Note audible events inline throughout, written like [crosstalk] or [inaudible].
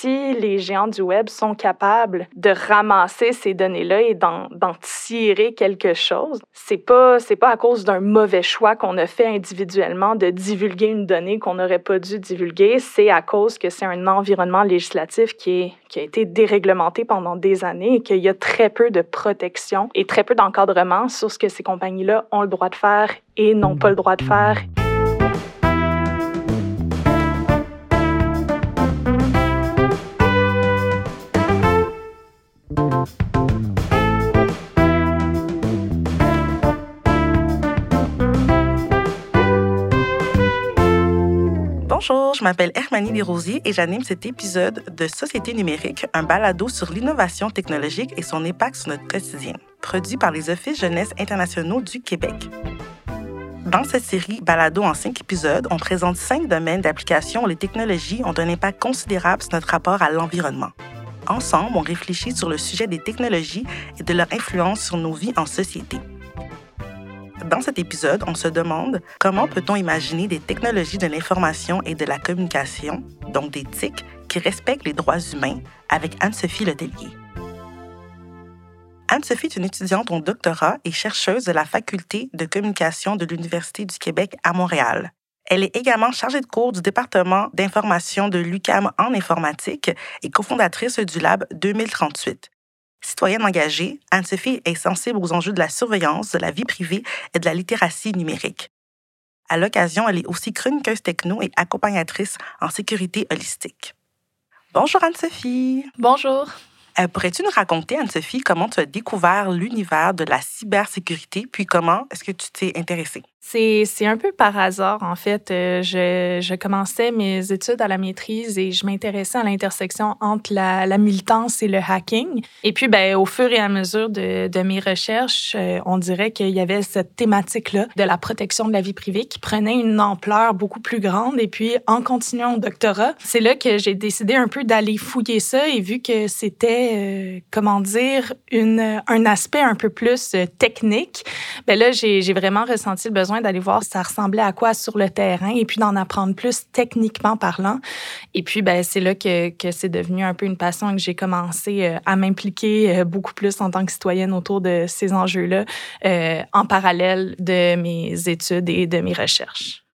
si les géants du web sont capables de ramasser ces données-là et d'en tirer quelque chose, c'est pas c'est pas à cause d'un mauvais choix qu'on a fait individuellement de divulguer une donnée qu'on n'aurait pas dû divulguer, c'est à cause que c'est un environnement législatif qui qui a été déréglementé pendant des années et qu'il y a très peu de protection et très peu d'encadrement sur ce que ces compagnies-là ont le droit de faire et n'ont pas le droit de faire. Bonjour, je m'appelle Hermanie Desrosiers et j'anime cet épisode de Société numérique, un balado sur l'innovation technologique et son impact sur notre quotidien, produit par les Offices jeunesse internationaux du Québec. Dans cette série balado en cinq épisodes, on présente cinq domaines d'application où les technologies ont un impact considérable sur notre rapport à l'environnement. Ensemble, on réfléchit sur le sujet des technologies et de leur influence sur nos vies en société. Dans cet épisode, on se demande comment peut-on imaginer des technologies de l'information et de la communication, donc des TIC, qui respectent les droits humains, avec Anne-Sophie Letellier. Anne-Sophie est une étudiante en doctorat et chercheuse de la faculté de communication de l'Université du Québec à Montréal. Elle est également chargée de cours du département d'information de l'UCAM en informatique et cofondatrice du Lab 2038. Citoyenne engagée, Anne-Sophie est sensible aux enjeux de la surveillance, de la vie privée et de la littératie numérique. À l'occasion, elle est aussi chroniqueuse techno et accompagnatrice en sécurité holistique. Bonjour Anne-Sophie. Bonjour. Euh, pourrais-tu nous raconter, Anne-Sophie, comment tu as découvert l'univers de la cybersécurité, puis comment est-ce que tu t'es intéressée? C'est un peu par hasard, en fait. Euh, je, je, commençais mes études à la maîtrise et je m'intéressais à l'intersection entre la, la, militance et le hacking. Et puis, ben, au fur et à mesure de, de mes recherches, euh, on dirait qu'il y avait cette thématique-là de la protection de la vie privée qui prenait une ampleur beaucoup plus grande. Et puis, en continuant au doctorat, c'est là que j'ai décidé un peu d'aller fouiller ça et vu que c'était, euh, comment dire, une, un aspect un peu plus technique, ben là, j'ai vraiment ressenti le besoin d'aller voir ça ressemblait à quoi sur le terrain et puis d'en apprendre plus techniquement parlant. Et puis, ben, c'est là que, que c'est devenu un peu une passion et que j'ai commencé euh, à m'impliquer euh, beaucoup plus en tant que citoyenne autour de ces enjeux-là euh, en parallèle de mes études et de mes recherches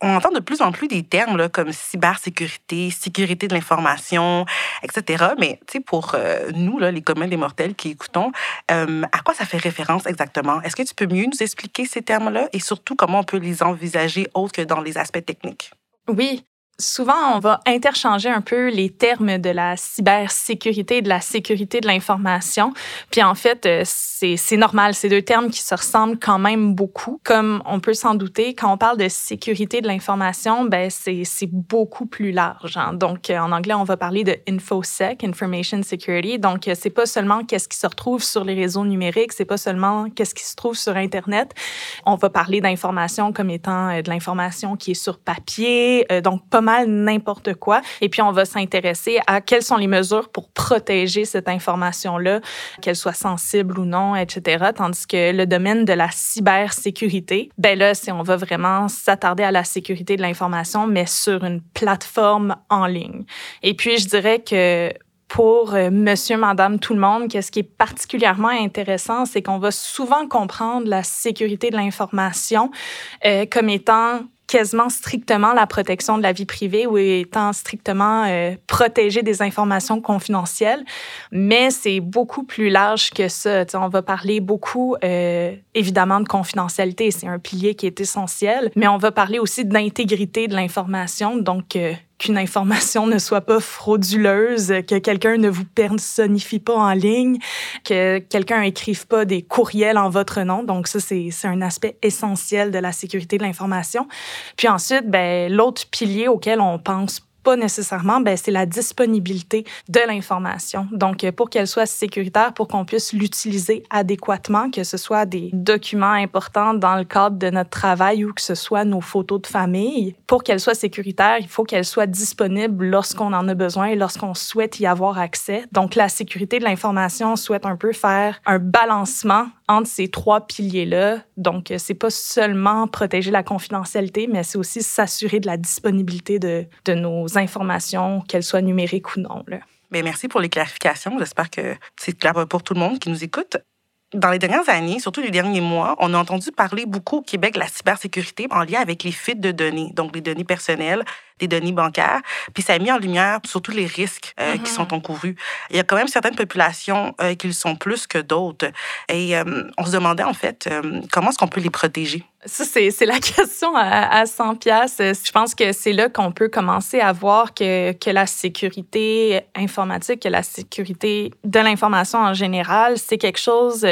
on entend de plus en plus des termes là, comme cybersécurité, sécurité de l'information, etc. Mais pour euh, nous, là, les communs des mortels qui écoutons, euh, à quoi ça fait référence exactement? Est-ce que tu peux mieux nous expliquer ces termes-là? Et surtout comment on peut les envisager autre que dans les aspects techniques? Oui, souvent, on va interchanger un peu les termes de la cybersécurité et de la sécurité de l'information. Puis en fait, euh, c'est normal, ces deux termes qui se ressemblent quand même beaucoup. Comme on peut s'en douter, quand on parle de sécurité de l'information, ben c'est beaucoup plus large. Hein. Donc, euh, en anglais, on va parler de InfoSec, Information Security. Donc, euh, c'est pas seulement qu'est-ce qui se retrouve sur les réseaux numériques, c'est pas seulement qu'est-ce qui se trouve sur Internet. On va parler d'information comme étant de l'information qui est sur papier, donc pas n'importe quoi. Et puis, on va s'intéresser à quelles sont les mesures pour protéger cette information-là, qu'elle soit sensible ou non, etc. Tandis que le domaine de la cybersécurité, ben là, c'est on va vraiment s'attarder à la sécurité de l'information, mais sur une plateforme en ligne. Et puis, je dirais que pour euh, monsieur, madame, tout le monde, qu'est-ce qui est particulièrement intéressant, c'est qu'on va souvent comprendre la sécurité de l'information euh, comme étant quasiment strictement la protection de la vie privée ou étant strictement euh, protéger des informations confidentielles, mais c'est beaucoup plus large que ça. on va parler beaucoup, euh, évidemment, de confidentialité, c'est un pilier qui est essentiel, mais on va parler aussi d'intégrité de l'information, donc euh, qu'une information ne soit pas frauduleuse, que quelqu'un ne vous personnifie pas en ligne, que quelqu'un écrive pas des courriels en votre nom. Donc ça, c'est un aspect essentiel de la sécurité de l'information. Puis ensuite, ben, l'autre pilier auquel on pense pas nécessairement, ben, c'est la disponibilité de l'information. Donc, pour qu'elle soit sécuritaire, pour qu'on puisse l'utiliser adéquatement, que ce soit des documents importants dans le cadre de notre travail ou que ce soit nos photos de famille, pour qu'elle soit sécuritaire, il faut qu'elle soit disponible lorsqu'on en a besoin et lorsqu'on souhaite y avoir accès. Donc, la sécurité de l'information souhaite un peu faire un balancement entre ces trois piliers-là. Donc, c'est pas seulement protéger la confidentialité, mais c'est aussi s'assurer de la disponibilité de, de nos informations, qu'elles soient numériques ou non. Là. Bien, merci pour les clarifications. J'espère que c'est clair pour tout le monde qui nous écoute. Dans les dernières années, surtout les derniers mois, on a entendu parler beaucoup au Québec de la cybersécurité en lien avec les fuites de données, donc les données personnelles, des données bancaires. Puis ça a mis en lumière surtout les risques euh, qui sont mm-hmm. encourus. Il y a quand même certaines populations euh, qui le sont plus que d'autres. Et euh, on se demandait en fait comment est-ce qu'on peut les protéger? Ça, c'est la [laughs] question à, 100 pièces. Je pense que c'est là qu'on peut commencer à voir que, que la sécurité informatique, que la sécurité de l'information en général, c'est quelque chose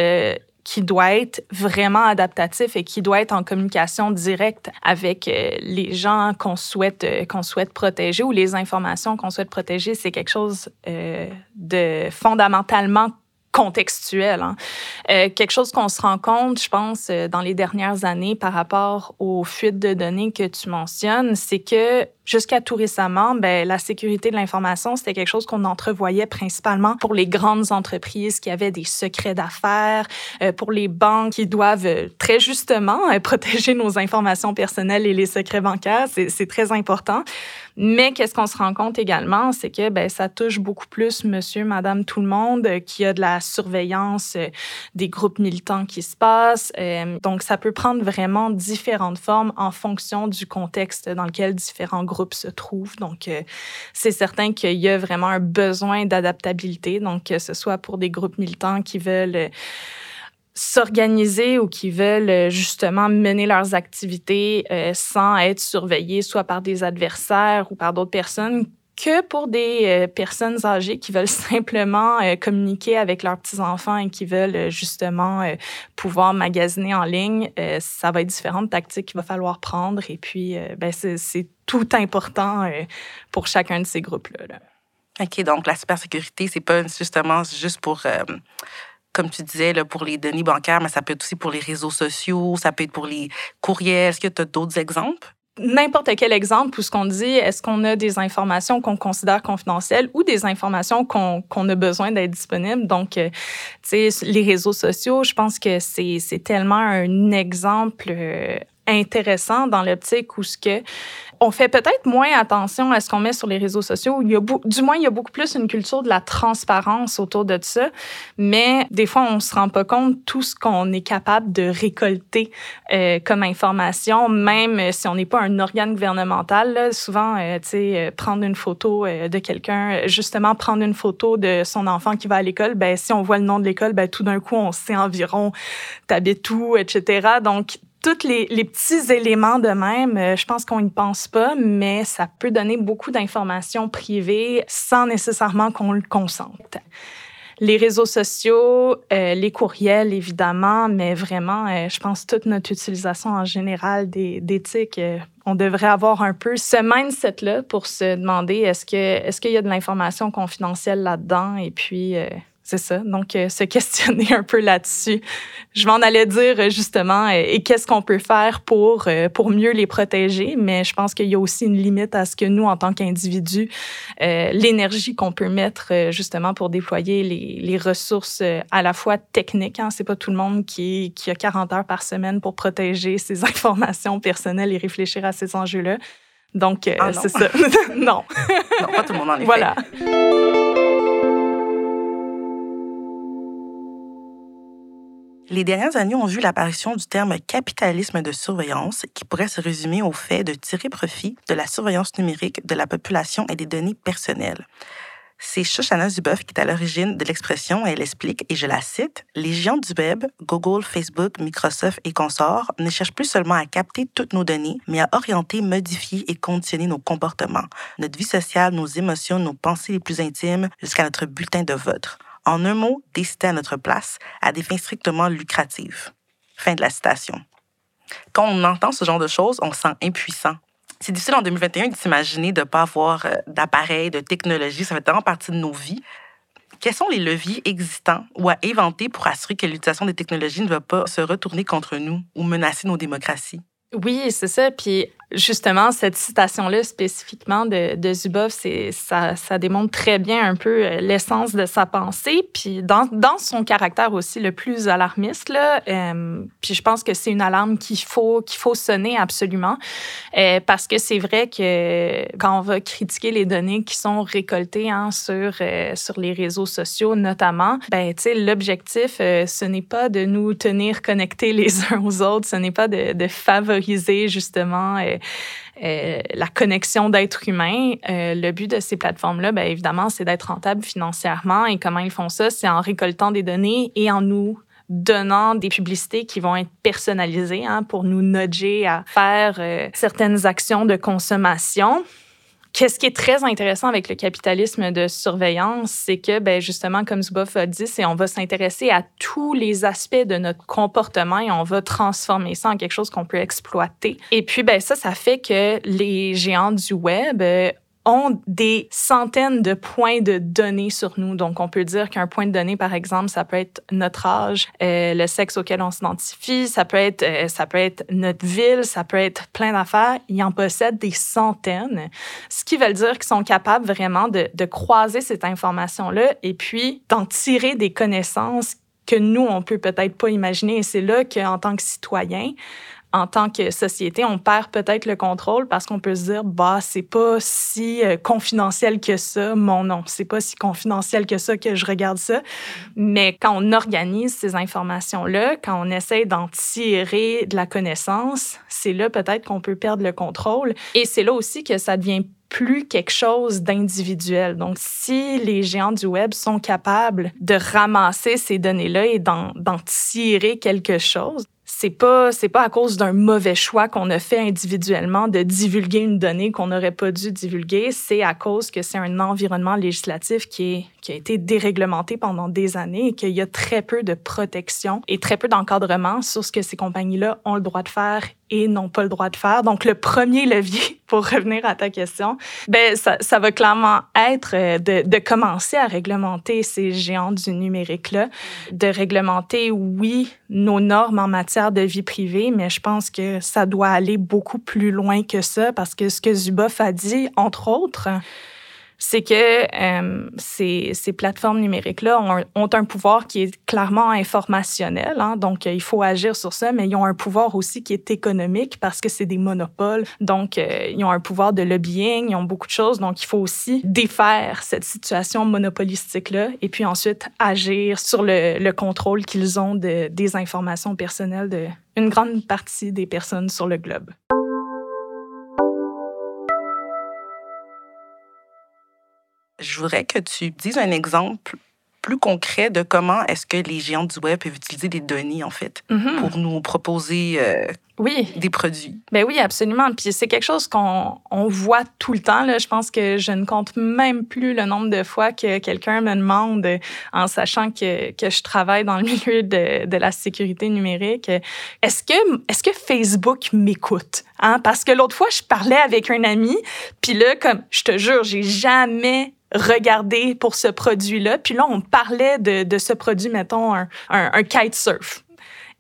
qui doit être vraiment adaptatif et qui doit être en communication directe avec euh, les gens qu'on souhaite, euh, qu'on souhaite protéger ou les informations qu'on souhaite protéger. C'est quelque chose de fondamentalement contextuel. Hein. Euh, quelque chose qu'on se rend compte, je pense, euh, dans les dernières années par rapport aux fuites de données que tu mentionnes, c'est que jusqu'à tout récemment, ben, la sécurité de l'information, c'était quelque chose qu'on entrevoyait principalement pour les grandes entreprises qui avaient des secrets d'affaires, euh, pour les banques qui doivent très justement [laughs] protéger nos informations personnelles et les secrets bancaires. C'est très important. Mais qu'est-ce qu'on se rend compte également, c'est que ben, ça touche beaucoup plus monsieur, madame, tout le monde, euh, qui a de la surveillance euh, des groupes militants qui se passent. Euh, donc, ça peut prendre vraiment différentes formes en fonction du contexte dans lequel différents groupes se trouvent. Donc, c'est certain qu'il y a vraiment un besoin d'adaptabilité, donc que ce soit pour des groupes militants qui veulent s'organiser ou qui veulent euh, justement mener leurs activités euh, sans être surveillés soit par des adversaires ou par d'autres personnes que pour des euh, personnes âgées qui veulent [laughs] simplement communiquer avec leurs petits-enfants et qui veulent justement pouvoir magasiner en ligne, ça va être différentes tactiques qu'il va falloir prendre. Et puis, ben, c'est tout important pour chacun de ces groupes-là. Là. OK, donc la cybersécurité, c'est pas justement juste pour comme tu disais, pour les données bancaires, mais ça peut être aussi pour les réseaux sociaux, ça peut être pour les courriels. Est-ce que tu as d'autres exemples? N'importe quel exemple où ce qu'on dit, est-ce qu'on a des informations qu'on considère confidentielles ou des informations qu'on a besoin d'être disponibles? Donc, euh, tu sais, les réseaux sociaux, je pense que c'est tellement un exemple euh, intéressant dans l'optique où ce que on fait peut-être moins attention à ce qu'on met sur les réseaux sociaux. Du moins, il y a beaucoup plus une culture de la transparence autour de ça. Mais des fois, on se rend pas compte tout ce qu'on est capable de récolter euh, comme information, même si on n'est pas un organe gouvernemental. Souvent, euh, tu sais, euh, prendre une photo de quelqu'un, justement prendre une photo de son enfant qui va à l'école, ben si on voit le nom de l'école, ben tout d'un coup, on sait environ t'habites où, etc. Donc, tous les, petits éléments de même, euh, je pense qu'on n'y pense pas, mais ça peut donner beaucoup d'informations privées sans nécessairement qu'on le consente. Les réseaux sociaux, euh, les courriels, évidemment, mais vraiment, euh, je pense toute notre utilisation en général d'éthique, on devrait avoir un peu ce mindset-là pour se demander est-ce que est-ce qu'il y a de l'information confidentielle là-dedans? Et puis c'est ça. Donc, euh, se [laughs] questionner un peu là-dessus. Je m'en allais dire euh, justement, euh, et qu'est-ce qu'on peut faire pour, pour mieux les protéger, mais je pense qu'il y a aussi une limite à ce que nous, en tant qu'individus, l'énergie qu'on peut mettre justement pour déployer les, les ressources à la fois techniques. Hein, c'est pas tout le monde qui, qui a 40 heures par semaine pour protéger [laughs] ses informations personnelles et réfléchir à ces enjeux-là. Donc, ah c'est ça. [laughs] non. non, pas tout le monde en effet. Voilà. Les dernières années ont vu l'apparition du terme capitalisme de surveillance qui pourrait se résumer au fait de tirer profit de la surveillance numérique de la population et des données personnelles. C'est Shoshana Zuboff qui est à l'origine de l'expression et elle explique, et je la cite, Les géants du web, Google, Facebook, Microsoft et consorts, ne cherchent plus seulement à capter toutes nos données, mais à orienter, modifier et conditionner nos comportements, notre vie sociale, nos émotions, nos pensées les plus intimes, jusqu'à notre bulletin de vote. En un mot, décider à notre place à des fins strictement lucratives. Fin de la citation. Quand on entend ce genre de choses, on se sent impuissant. C'est difficile en 2021 de s'imaginer de ne pas avoir euh, d'appareils, de technologie. Ça fait tellement partie de nos vies. Quels sont les leviers existants ou à inventer pour assurer que l'utilisation des technologies ne va pas se retourner contre nous ou menacer nos démocraties? Oui, c'est ça. Puis justement, cette citation-là spécifiquement de, de Zuboff, ça, ça démontre très bien un peu euh, l'essence de sa pensée, puis dans, dans, son caractère aussi le plus alarmiste. Là, euh, puis je pense que c'est une alarme qu'il faut, qu'il faut sonner absolument, euh, parce que c'est vrai que quand on va critiquer les données qui sont récoltées hein, sur, euh, sur les réseaux sociaux notamment, ben, l'objectif, ce n'est pas de nous tenir connectés [laughs] les uns aux autres, ce n'est pas de, de favoriser justement euh, la connexion d'êtres humains. Euh, le but de ces plateformes-là, bien évidemment, c'est d'être rentable financièrement. Et comment ils font ça? C'est en récoltant des données et en nous donnant des publicités qui vont être personnalisées hein, pour nous nudger à faire euh, certaines actions de consommation. Qu'est-ce qui est très intéressant avec le capitalisme de surveillance, c'est que, ben, justement, comme Zuboff a dit, c'est on va s'intéresser à tous les aspects de notre comportement et on va transformer ça en quelque chose qu'on peut exploiter. Et puis, ben, ça, ça fait que les géants du web euh, ont des centaines de points de données sur nous. Donc, on peut dire qu'un point de données, par exemple, ça peut être notre âge, euh, le sexe auquel on s'identifie, ça peut être euh, ça peut être notre ville, ça peut être plein d'affaires. Ils en possèdent des centaines, ce qui veut dire qu'ils sont capables vraiment de, croiser cette information-là et puis d'en tirer des connaissances que nous, on peut peut-être pas imaginer. Et c'est là qu'en tant que citoyen, en tant que société, on perd peut-être le contrôle parce qu'on peut se dire bah c'est pas si euh, confidentiel que ça mon nom, c'est pas si confidentiel que ça que je regarde ça. Mais quand on organise ces informations là, quand on essaie d'en tirer de la connaissance, c'est là peut-être qu'on peut perdre le contrôle et c'est là aussi que ça devient plus quelque chose d'individuel. Donc, si les géants du web sont capables de ramasser ces données-là et d'en tirer quelque chose, c'est pas c'est pas à cause d'un mauvais choix qu'on a fait individuellement de divulguer une donnée qu'on n'aurait pas dû divulguer, c'est à cause que c'est un environnement législatif qui est qui a été déréglementé pendant des années et qu'il y a très peu de protection et très peu d'encadrement sur ce que ces compagnies-là ont le droit de faire et n'ont pas le droit de faire. Donc, le premier levier, [laughs] pour revenir à ta question, ben, ça, ça va clairement être euh, de, de, commencer à réglementer ces géants du numérique-là, de réglementer, oui, nos normes en matière de vie privée, mais je pense que ça doit aller beaucoup plus loin que ça parce que ce que Zuboff a dit, entre autres, c'est que euh, ces, ces, plateformes numériques-là ont, ont, un pouvoir qui est clairement informationnel. Hein, donc, il faut agir sur ça, mais ils ont un pouvoir aussi qui est économique parce que c'est des monopoles. Donc, euh, ils ont un pouvoir de lobbying, ils ont beaucoup de choses. Donc, il faut aussi défaire cette situation monopolistique-là et puis ensuite agir sur le, le contrôle qu'ils ont de, des informations personnelles d'une grande partie des personnes sur le globe. Je voudrais que tu dises un exemple plus concret de comment est-ce que les géants du web peuvent utiliser des données, en fait, mm-hmm. pour nous proposer euh, oui. des produits. Ben oui, absolument. Puis c'est quelque chose qu'on on voit tout le temps. Là. Je pense que je ne compte même plus le nombre de fois que quelqu'un me demande, en sachant que, que je travaille dans le [laughs] milieu de, de la sécurité numérique, est-ce que, est-ce que Facebook m'écoute? Hein? Parce que l'autre fois, je parlais avec un ami, puis là, comme je te jure, j'ai jamais regarder pour ce produit-là. Puis là, on parlait de, de ce produit, mettons, un, un, un kitesurf.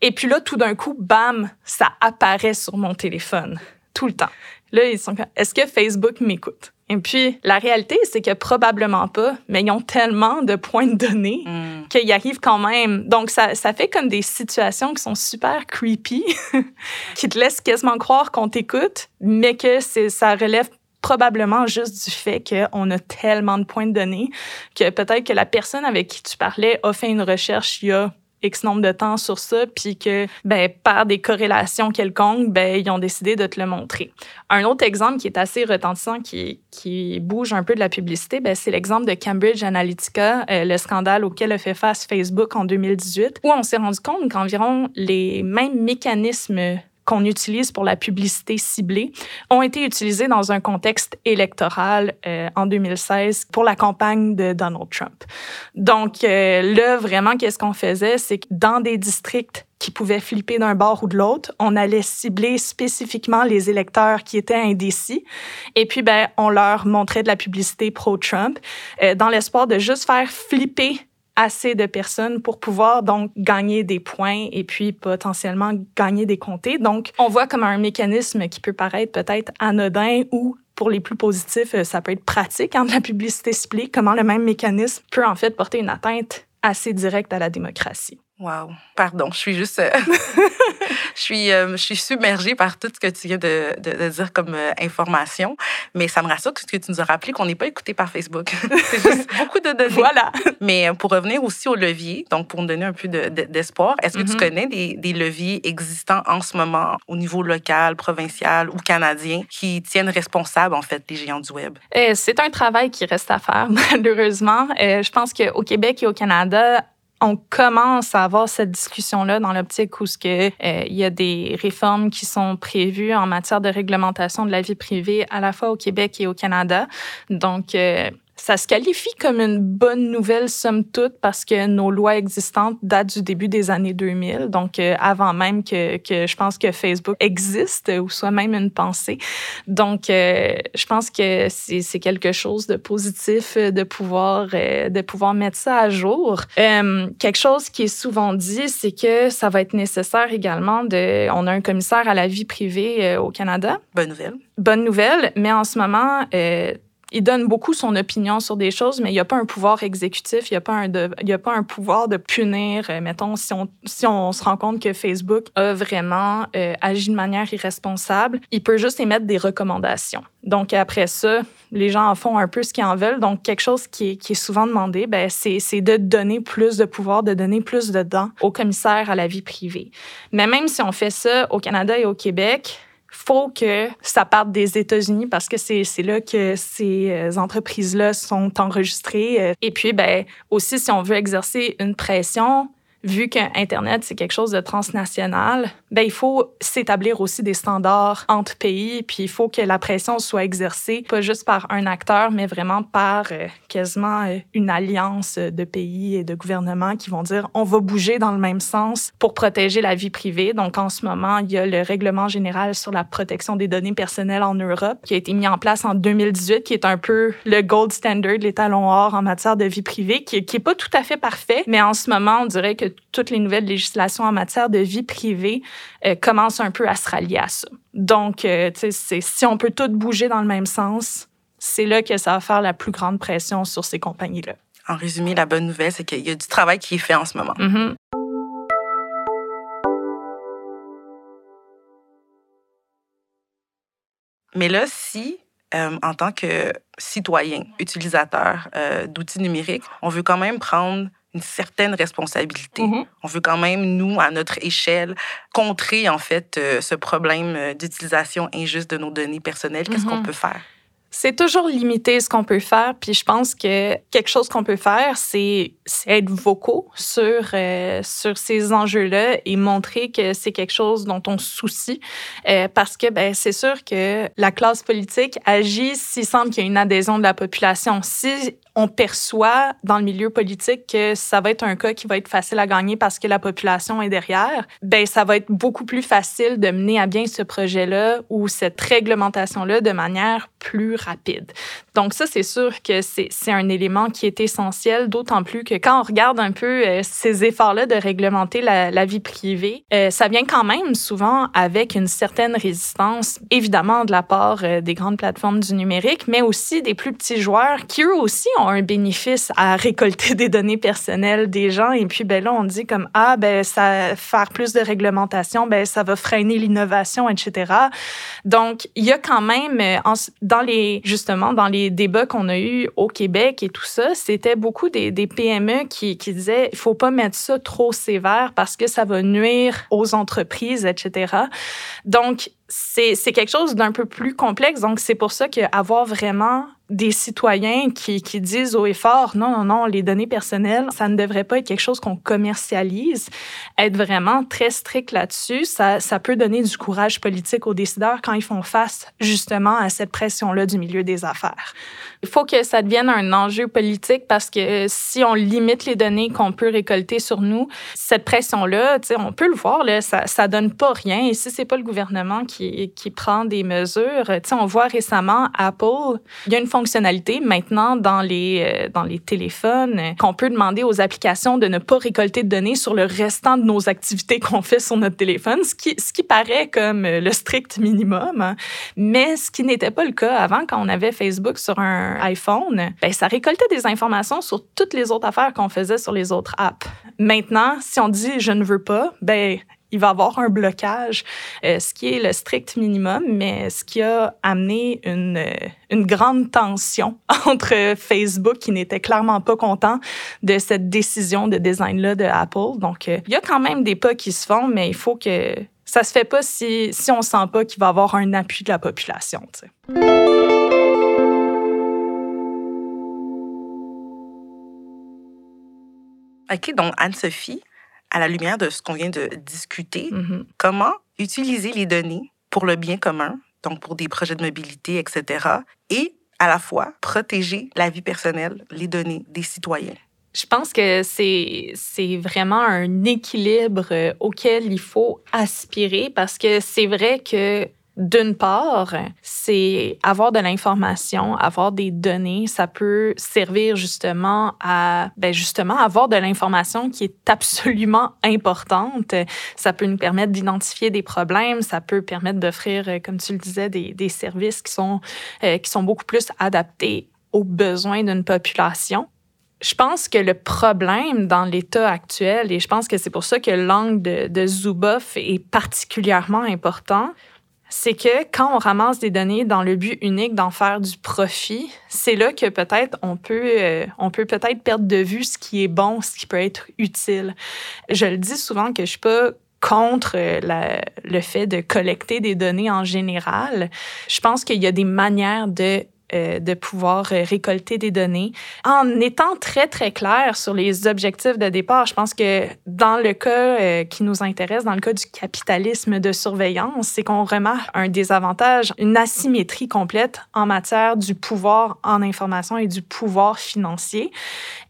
Et puis là, tout d'un coup, bam, ça apparaît sur mon téléphone tout le temps. Là, ils sont est-ce que Facebook m'écoute? Et puis, la réalité, c'est que probablement pas, mais ils ont tellement de points de données mm. qu'ils arrivent quand même. Donc, ça, ça fait comme des situations qui sont super creepy, [laughs] qui te laissent quasiment croire qu'on t'écoute, mais que c'est, ça relève probablement juste du fait qu'on a tellement de points de données que peut-être que la personne avec qui tu parlais a fait une recherche il y a X nombre de temps sur ça, puis que, ben, par des corrélations quelconques, ben, ils ont décidé de te le montrer. Un autre exemple qui est assez retentissant, qui, qui bouge un peu de la publicité, ben, c'est l'exemple de Cambridge Analytica, euh, le scandale auquel a fait face Facebook en 2018, où on s'est rendu compte qu'environ les mêmes mécanismes qu'on utilise pour la publicité ciblée ont été utilisés dans un contexte électoral euh, en 2016 pour la campagne de Donald Trump. Donc euh, là, vraiment, qu'est-ce qu'on faisait? C'est que dans des districts qui pouvaient flipper d'un bord ou de l'autre. On allait cibler spécifiquement les électeurs qui étaient indécis. Et puis, ben, on leur montrait de la publicité pro-Trump euh, dans l'espoir de juste faire flipper assez de personnes pour pouvoir donc gagner des points et puis potentiellement gagner des comtés. Donc, on voit comme un mécanisme qui peut paraître peut-être anodin ou pour les plus positifs, euh, ça peut être pratique en hein, la publicité ciblée, comment le même mécanisme peut en fait porter une atteinte assez directe à la démocratie. Wow. Pardon, je suis juste. Euh, [laughs] je, suis, euh, je suis submergée par tout ce que tu viens de, de, dire comme euh, information. Mais ça me rassure que tu nous as rappelé qu'on n'est pas écouté par Facebook. [laughs] C'est juste [laughs] beaucoup de données. Voilà. Mais pour revenir aussi au levier, donc pour me donner un peu d'espoir, est-ce que tu mm-hmm. connais des, des, leviers existants en ce moment au niveau local, provincial ou canadien qui tiennent responsables, en fait, les géants du Web? C'est un travail qui reste à faire, malheureusement. Je pense qu'au Québec et au Canada, on commence à avoir cette discussion-là dans l'optique où ce que euh, il y a des réformes qui sont prévues en matière de réglementation de la vie privée à la fois au Québec et au Canada. Donc, euh, ça se qualifie comme une bonne nouvelle, somme toute, parce que nos lois existantes datent du début des années 2000, donc euh, avant même que, que, je pense que Facebook existe ou soit même une pensée. Donc, euh, je pense que c'est quelque chose de positif de pouvoir, euh, de pouvoir mettre ça à jour. quelque chose qui est souvent dit, c'est que ça va être nécessaire également de... On a un commissaire à la vie privée au Canada. Bonne nouvelle. Bonne nouvelle, mais en ce moment il donne beaucoup son opinion sur des choses, mais il n'y a pas un pouvoir exécutif, il n'y a, pas un il a pas un pouvoir de punir. Euh, mettons, si on, si on se rend compte que Facebook a vraiment euh, agi de manière irresponsable, il peut juste émettre des recommandations. Donc, après ça, les gens en font un peu ce qu'ils en veulent. Donc, quelque chose qui est, qui est souvent demandé, ben, c'est de donner plus de pouvoir, de donner plus de dents au commissaire à la vie privée. Mais même si on fait ça au Canada et au Québec, faut que ça parte des États-Unis parce que c'est là que ces euh, entreprises-là sont enregistrées. Et puis, ben, aussi, si on veut exercer une pression, vu qu'Internet, c'est quelque chose de transnational, ben, il faut s'établir aussi des standards entre pays, puis il faut que la pression soit exercée, pas juste par un acteur, mais vraiment par euh, quasiment euh, une alliance de pays et de gouvernements qui vont dire on va bouger dans le même sens pour protéger la vie privée. Donc, en ce moment, il y a le règlement général sur la protection des données personnelles en Europe qui a été mis en place en 2018, qui est un peu le gold standard, l'étalon or en matière de vie privée, qui, qui est pas tout à fait parfait, mais en ce moment, on dirait que toutes les nouvelles législations en matière de vie privée euh, commencent un peu à se rallier à ça. Donc, euh, si on peut tout bouger dans le même sens, c'est là que ça va faire la plus grande pression sur ces compagnies-là. En résumé, la bonne nouvelle, c'est qu'il y a du travail qui est fait en ce moment. Mm-hmm. Mais là, si, euh, en tant que citoyen, utilisateur d'outils numériques, on veut quand même prendre une certaine responsabilité. Mm-hmm. On veut quand même, nous, à notre échelle, contrer en fait euh, ce problème euh, d'utilisation injuste de nos données personnelles. Qu'est-ce qu'on mm-hmm. peut faire? C'est toujours limité ce qu'on peut faire, puis je pense que quelque chose qu'on peut faire, c'est être vocaux sur euh, sur ces enjeux-là et montrer que c'est quelque chose dont on se soucie, parce que ben c'est sûr que la classe politique agit s'il semble qu'il y a une adhésion de la population. Si on perçoit dans le milieu politique que ça va être un cas qui va être facile à gagner parce que la population est derrière, ben ça va être beaucoup plus facile de mener à bien ce projet-là ou cette réglementation-là de manière plus rapide. Donc ça, c'est sûr que c'est un élément qui est essentiel, d'autant plus que quand on regarde un peu euh, ces efforts-là de réglementer la, vie privée, euh, ça vient quand même souvent avec une certaine résistance, évidemment de la part euh, des grandes plateformes du numérique, mais aussi des plus petits joueurs qui eux aussi ont un bénéfice à récolter des données personnelles des gens. Et puis, ben là, on dit comme, ah, ben, ça, faire plus de réglementation, ben, ça va freiner l'innovation, etc. Donc, il y a quand même, dans les, justement, dans les débats qu'on a eus au Québec et tout ça, c'était beaucoup des, des PME qui, qui disaient, il faut pas mettre ça trop sévère parce que ça va nuire aux entreprises, etc. Donc, c'est quelque chose d'un peu plus complexe. Donc, c'est pour ça qu'avoir vraiment des citoyens qui, qui disent haut et fort, non, non, non, les données personnelles, ça ne devrait pas être quelque chose qu'on commercialise. Être vraiment très strict là-dessus, ça, ça peut donner du courage politique aux décideurs quand ils font face justement à cette pression-là du milieu des affaires. Il faut que ça devienne un enjeu politique parce que si on limite les données qu'on peut récolter sur nous, cette pression-là, on peut le voir, là, ça, ça donne pas rien. Et si c'est pas le gouvernement qui, qui prend des mesures, on voit récemment Apple, il y a une fonctionnalité maintenant dans les, euh, dans les téléphones qu'on peut demander aux applications de ne pas récolter de données sur le restant de nos activités qu'on fait sur notre téléphone, ce qui, ce qui paraît comme euh, le strict minimum. Hein. Mais ce qui n'était pas le cas avant quand on avait Facebook sur un iPhone, ben, ça récoltait des informations sur toutes les autres affaires qu'on faisait sur les autres apps. Maintenant, si on dit je ne veux pas, ben il va y avoir un blocage, euh, ce qui est le strict minimum, mais ce qui a amené une, euh, une grande tension [laughs] entre Facebook, qui n'était clairement pas content de cette décision de design-là de Apple. Donc, euh, il y a quand même des pas qui se font, mais il faut que ça se fait pas si, si on sent pas qu'il va y avoir un appui de la population. OK, donc Anne-Sophie, à la lumière de ce qu'on vient de discuter, Mhm. comment utiliser les données pour le bien commun, donc pour des projets de mobilité, etc., et à la fois protéger la vie personnelle, les données des citoyens? Je pense que c'est c'est vraiment un équilibre euh, auquel il faut aspirer parce que c'est vrai que d'une part, c'est avoir de l'information, avoir des données, ça peut servir justement à ben justement avoir de l'information qui est absolument importante. Ça peut nous permettre d'identifier des problèmes, ça peut permettre d'offrir, euh, comme tu le disais, des, services qui sont euh, qui sont beaucoup plus adaptés aux besoins d'une population. Je pense que le problème dans l'état actuel, et je pense que c'est pour ça que l'angle de, de Zuboff est particulièrement important, c'est que quand on ramasse des données dans le but unique d'en faire du profit, c'est là que peut-être on peut, euh, on peut peut-être perdre de vue ce qui est bon, ce qui peut être utile. Je le dis souvent que je suis pas contre euh, le fait de collecter des données en général. Je pense qu'il y a des manières de euh, de pouvoir euh, récolter des données en étant très, très clair sur les objectifs de départ. Je pense que dans le cas euh, qui nous intéresse, dans le cas du capitalisme de surveillance, c'est qu'on remarque un désavantage, une asymétrie complète en matière du pouvoir en information et du pouvoir financier.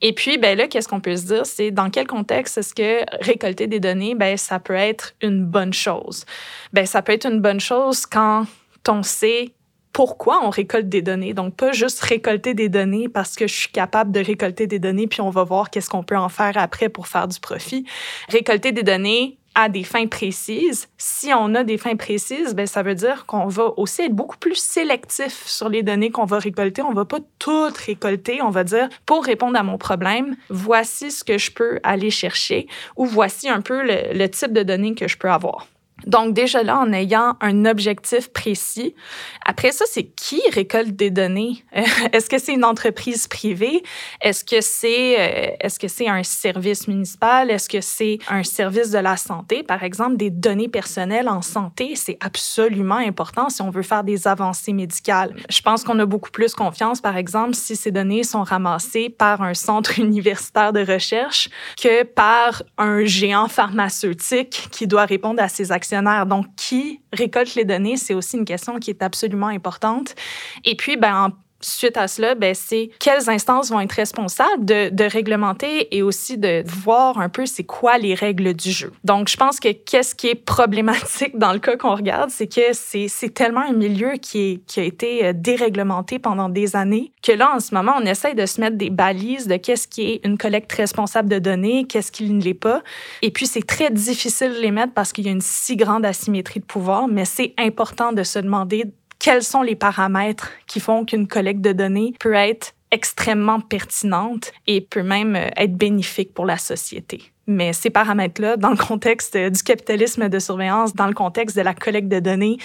Et puis, ben là, qu'est-ce qu'on peut se dire? C'est dans quel contexte est-ce que récolter des données, ben, ça peut être une bonne chose? Ben, ça peut être une bonne chose quand on sait pourquoi on récolte des données? Donc, pas juste récolter des données parce que je suis capable de récolter des données, puis on va voir qu'est-ce qu'on peut en faire après pour faire du profit. Récolter des données à des fins précises. Si on a des fins précises, ben ça veut dire qu'on va aussi être beaucoup plus sélectif sur les données qu'on va récolter. On va pas toutes récolter. On va dire, pour répondre à mon problème, voici ce que je peux aller chercher ou voici un peu le type de données que je peux avoir. Donc, déjà là, en ayant un objectif précis. Après ça, c'est qui récolte des données? [laughs] Est-ce que c'est une entreprise privée? Est-ce que c'est euh, est-ce que c'est un service municipal? Est-ce que c'est un service de la santé? Par exemple, des données personnelles en santé, c'est absolument important si on veut faire des avancées médicales. Je pense qu'on a beaucoup plus confiance, par exemple, si ces données sont ramassées par un centre [laughs] universitaire de recherche que par un géant pharmaceutique qui doit répondre à ses Donc, qui récolte les données, c'est aussi une question qui est absolument importante. Et puis, ben, en suite à cela, ben, c'est quelles instances vont être responsables de, réglementer et aussi de voir un peu c'est quoi les règles du jeu. Donc, je pense que qu'est-ce qui est problématique dans le cas qu'on regarde, c'est que c'est tellement un milieu qui, qui a été euh, déréglementé pendant des années que là, en ce moment, on essaye de se mettre des balises de qu'est-ce qui est une collecte responsable de données, qu'est-ce qui ne l'est pas. Et puis, c'est très difficile de les mettre parce qu'il y a une si grande asymétrie de pouvoir, mais c'est important de se demander quels sont les paramètres qui font qu'une collecte de données peut être extrêmement pertinente et peut même euh, être bénéfique pour la société. Mais ces paramètres-là, dans le contexte euh, du capitalisme de surveillance, dans le contexte de la collecte de données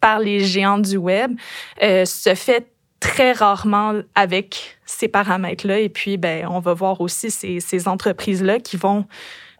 par les géants du web, euh, se fait très rarement avec ces paramètres-là. Et puis, ben, on va voir aussi ces, ces entreprises-là qui vont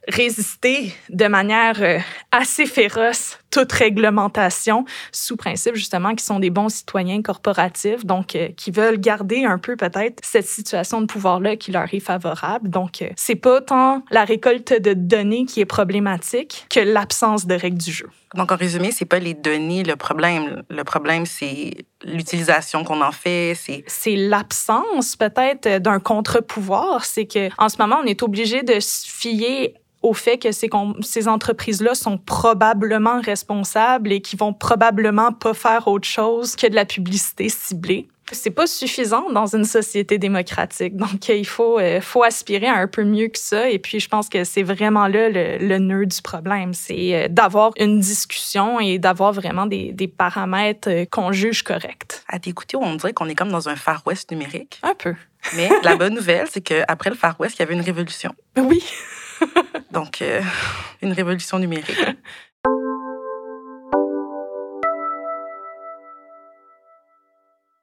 résister de manière euh, assez féroce toute réglementation sous principe justement qu'ils sont des bons citoyens corporatifs, donc euh, qui veulent garder un peu peut-être cette situation de pouvoir-là qui leur est favorable. Donc, euh, c'est pas tant la récolte de données qui est problématique que l'absence de règles du jeu. Donc, en résumé, c'est pas les données le problème. Le problème, c'est l'utilisation qu'on en fait. C'est c'est l'absence peut-être d'un contre-pouvoir. C'est que en ce moment, on est obligé de se fier au fait que ces, entreprises-là sont probablement responsables et qui vont probablement pas faire autre chose que de la publicité ciblée. C'est pas suffisant dans une société démocratique. Donc, il faut, euh, faut aspirer à un peu mieux que ça. Et puis, je pense que c'est vraiment là le, le nœud du problème. C'est euh, d'avoir une discussion et d'avoir vraiment des, des paramètres euh, qu'on juge corrects. À t'écouter, on dirait qu'on est comme dans un Far West numérique. Un peu. Mais la bonne nouvelle, c'est qu'après le Far West, il y avait une révolution. Oui. [laughs] Donc, euh, une révolution numérique.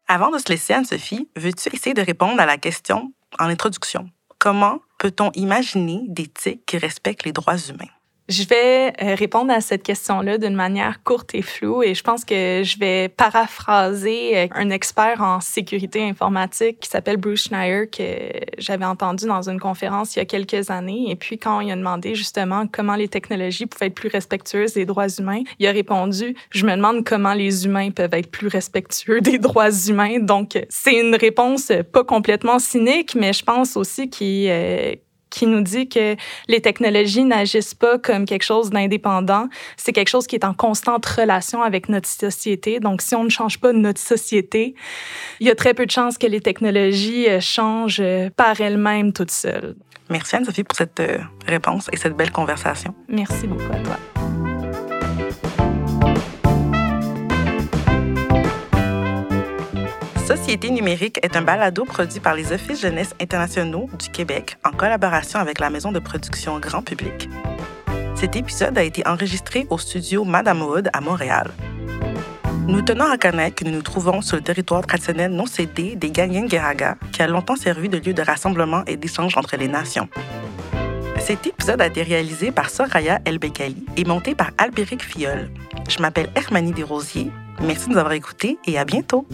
Avant de se laisser, Anne-Sophie, veux-tu essayer de répondre à la question en introduction? Comment peut-on imaginer des tics qui respectent les droits humains? Je vais euh, répondre à cette question-là d'une manière courte et floue et je pense que je vais paraphraser euh, un expert en sécurité informatique qui s'appelle Bruce Schneier que j'avais entendu dans une conférence il y a quelques années. Et puis, quand il a demandé justement comment les technologies pouvaient être plus respectueuses des droits humains, il a répondu, je me demande comment les humains peuvent être plus respectueux des droits humains. Donc, c'est une réponse pas complètement cynique, mais je pense aussi qu'il euh, qui nous dit que les technologies n'agissent pas comme quelque chose d'indépendant. C'est quelque chose qui est en constante relation avec notre société. Donc, si on ne change pas notre société, il y a très peu de chances que les technologies euh, changent euh, par elles-mêmes toutes seules. Merci Anne-Sophie pour cette euh, réponse et cette belle conversation. Merci beaucoup à toi. Société numérique est un balado produit par les Offices jeunesse internationaux du Québec en collaboration avec la maison de production grand public. Cet épisode a été enregistré au studio Madame Wood à Montréal. Nous tenons à connaître que nous nous trouvons sur le territoire traditionnel non cédé des Ganyen-Gueraga, qui a longtemps servi de lieu de rassemblement et d'échange entre les nations. Cet épisode a été réalisé par Soraya Elbekali et monté par Albéric Fiol. Je m'appelle Hermanie Desrosiers. Merci de nous avoir écoutés et à bientôt!